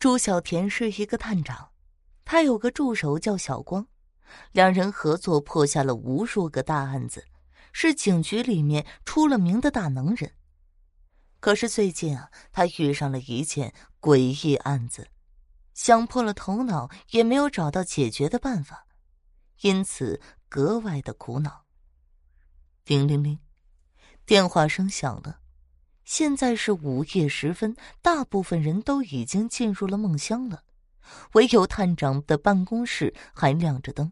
朱小田是一个探长，他有个助手叫小光，两人合作破下了无数个大案子，是警局里面出了名的大能人。可是最近啊，他遇上了一件诡异案子，想破了头脑也没有找到解决的办法，因此格外的苦恼。叮铃铃，电话声响了。现在是午夜时分，大部分人都已经进入了梦乡了，唯有探长的办公室还亮着灯。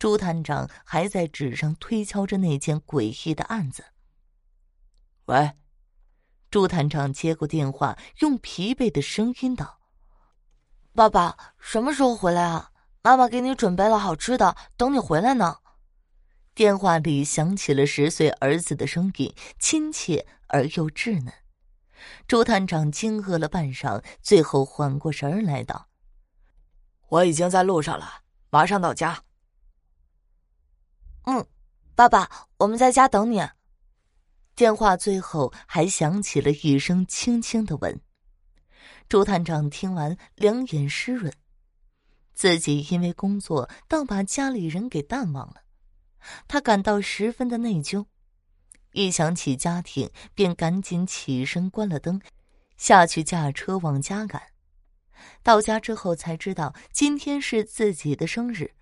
朱探长还在纸上推敲着那件诡异的案子。喂，朱探长接过电话，用疲惫的声音道：“爸爸，什么时候回来啊？妈妈给你准备了好吃的，等你回来呢。”电话里响起了十岁儿子的声音，亲切而又稚嫩。朱探长惊愕了半晌，最后缓过神儿来道：“我已经在路上了，马上到家。”“嗯，爸爸，我们在家等你。”电话最后还响起了一声轻轻的吻。朱探长听完，两眼湿润，自己因为工作，倒把家里人给淡忘了。他感到十分的内疚，一想起家庭，便赶紧起身关了灯，下去驾车往家赶。到家之后才知道今天是自己的生日，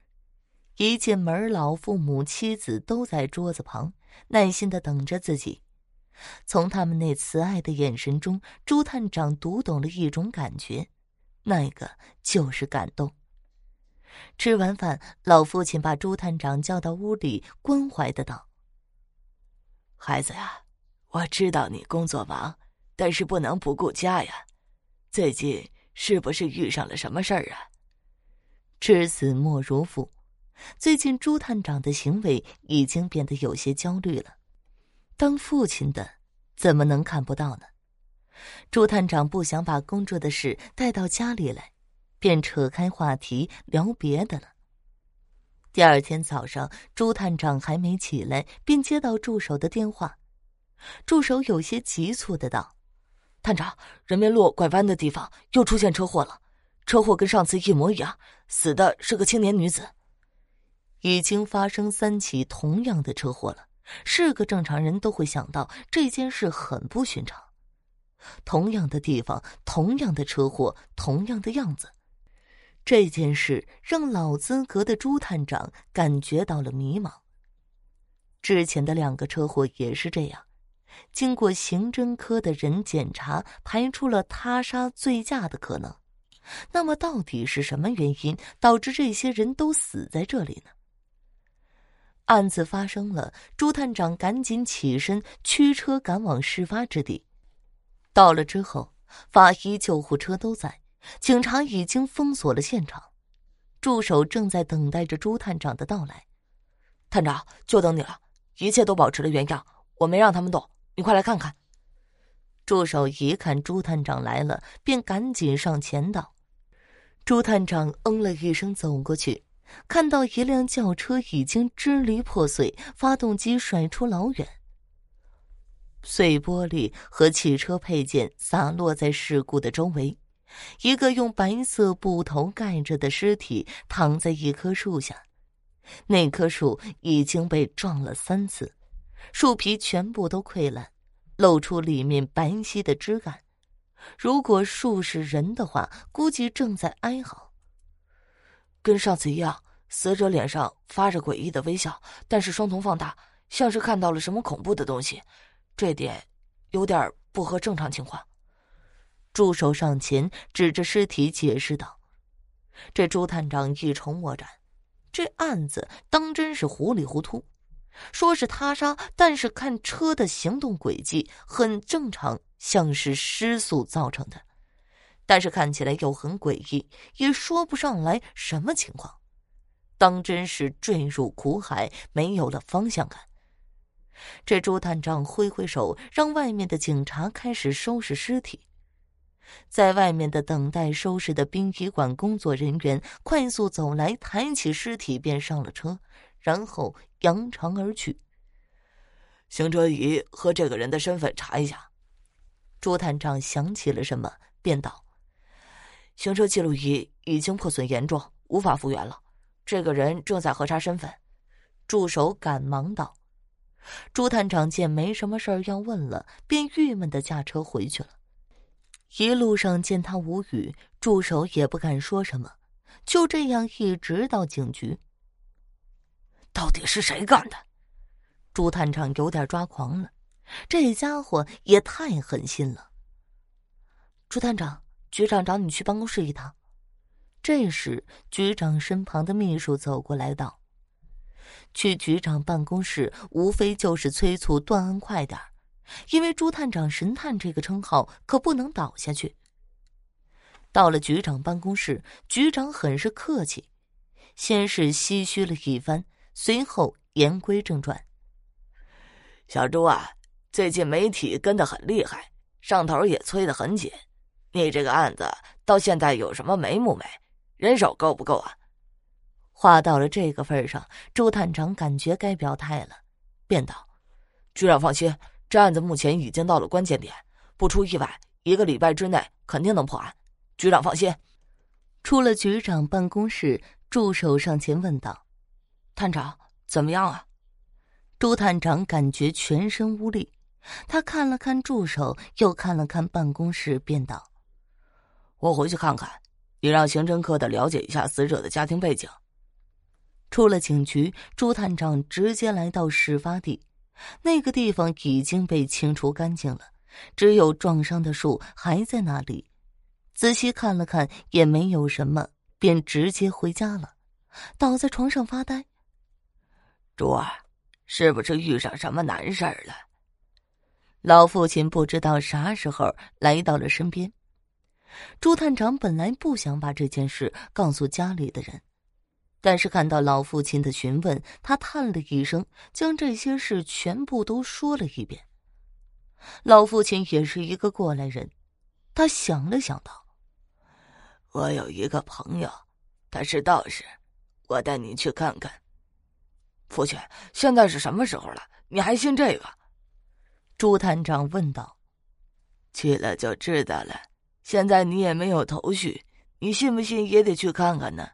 一进门，老父母、妻子都在桌子旁耐心的等着自己。从他们那慈爱的眼神中，朱探长读懂了一种感觉，那个就是感动。吃完饭，老父亲把朱探长叫到屋里，关怀的道：“孩子呀，我知道你工作忙，但是不能不顾家呀。最近是不是遇上了什么事儿啊？”知子莫如父，最近朱探长的行为已经变得有些焦虑了。当父亲的怎么能看不到呢？朱探长不想把工作的事带到家里来。便扯开话题聊别的了。第二天早上，朱探长还没起来，便接到助手的电话。助手有些急促的道：“探长，人民路拐弯的地方又出现车祸了，车祸跟上次一模一样，死的是个青年女子。已经发生三起同样的车祸了，是个正常人都会想到这件事很不寻常。同样的地方，同样的车祸，同样的样子。”这件事让老资格的朱探长感觉到了迷茫。之前的两个车祸也是这样，经过刑侦科的人检查，排除了他杀醉驾的可能。那么，到底是什么原因导致这些人都死在这里呢？案子发生了，朱探长赶紧起身驱车赶往事发之地。到了之后，法医、救护车都在。警察已经封锁了现场，助手正在等待着朱探长的到来。探长，就等你了，一切都保持了原样，我没让他们动，你快来看看。助手一看朱探长来了，便赶紧上前道：“朱探长，嗯了一声，走过去，看到一辆轿车已经支离破碎，发动机甩出老远，碎玻璃和汽车配件洒落在事故的周围。”一个用白色布头盖着的尸体躺在一棵树下，那棵树已经被撞了三次，树皮全部都溃烂，露出里面白皙的枝干。如果树是人的话，估计正在哀嚎。跟上次一样，死者脸上发着诡异的微笑，但是双瞳放大，像是看到了什么恐怖的东西，这点有点不合正常情况。助手上前指着尸体解释道：“这朱探长一筹莫展，这案子当真是糊里糊涂。说是他杀，但是看车的行动轨迹很正常，像是失速造成的，但是看起来又很诡异，也说不上来什么情况。当真是坠入苦海，没有了方向感。”这朱探长挥挥手，让外面的警察开始收拾尸体。在外面的等待收拾的殡仪馆工作人员快速走来，抬起尸体便上了车，然后扬长而去。行车仪和这个人的身份查一下。朱探长想起了什么，便道：“行车记录仪已经破损严重，无法复原了。这个人正在核查身份。助手赶忙道：“朱探长见没什么事儿要问了，便郁闷的驾车回去了。一路上见他无语，助手也不敢说什么，就这样一直到警局。到底是谁干的？”朱探长有点抓狂了，这家伙也太狠心了。朱探长，局长找你去办公室一趟。这时，局长身旁的秘书走过来道。去局长办公室，无非就是催促段安快点因为朱探长“神探”这个称号可不能倒下去。到了局长办公室，局长很是客气，先是唏嘘了一番，随后言归正传：“小朱啊，最近媒体跟得很厉害，上头也催得很紧，你这个案子到现在有什么眉目没？人手够不够啊？”话到了这个份上，朱探长感觉该表态了，便道：“局长放心，这案子目前已经到了关键点，不出意外，一个礼拜之内肯定能破案。局长放心。”出了局长办公室，助手上前问道：“探长怎么样啊？”朱探长感觉全身无力，他看了看助手，又看了看办公室，便道：“我回去看看，你让刑侦科的了解一下死者的家庭背景。”出了警局，朱探长直接来到事发地。那个地方已经被清除干净了，只有撞伤的树还在那里。仔细看了看，也没有什么，便直接回家了，倒在床上发呆。朱儿，是不是遇上什么难事儿了？老父亲不知道啥时候来到了身边。朱探长本来不想把这件事告诉家里的人。但是看到老父亲的询问，他叹了一声，将这些事全部都说了一遍。老父亲也是一个过来人，他想了想道：“我有一个朋友，他是道士，我带你去看看。”父亲，现在是什么时候了？你还信这个？朱探长问道。去了就知道了。现在你也没有头绪，你信不信也得去看看呢？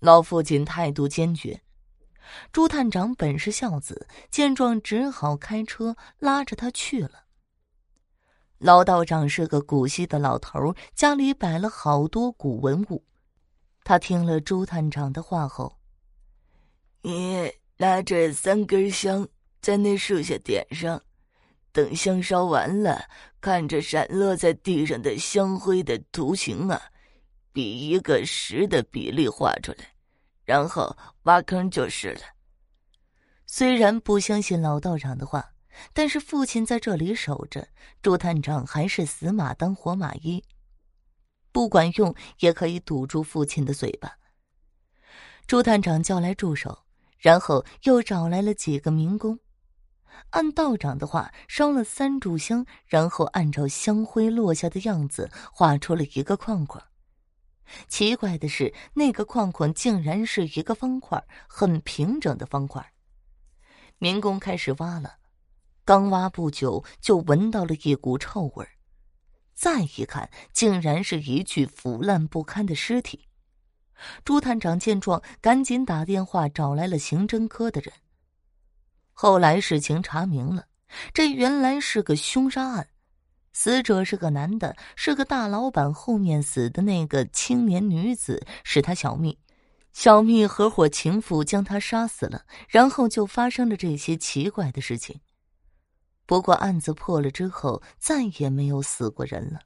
老父亲态度坚决，朱探长本是孝子，见状只好开车拉着他去了。老道长是个古稀的老头，家里摆了好多古文物。他听了朱探长的话后，你拿着三根香，在那树下点上，等香烧完了，看着散落在地上的香灰的图形啊。比一个十的比例画出来，然后挖坑就是了。虽然不相信老道长的话，但是父亲在这里守着，朱探长还是死马当活马医。不管用也可以堵住父亲的嘴巴。朱探长叫来助手，然后又找来了几个民工，按道长的话烧了三炷香，然后按照香灰落下的样子画出了一个框框。奇怪的是，那个框框竟然是一个方块，很平整的方块。民工开始挖了，刚挖不久就闻到了一股臭味再一看，竟然是一具腐烂不堪的尸体。朱探长见状，赶紧打电话找来了刑侦科的人。后来事情查明了，这原来是个凶杀案。死者是个男的，是个大老板。后面死的那个青年女子是他小蜜，小蜜合伙情妇将他杀死了，然后就发生了这些奇怪的事情。不过案子破了之后，再也没有死过人了。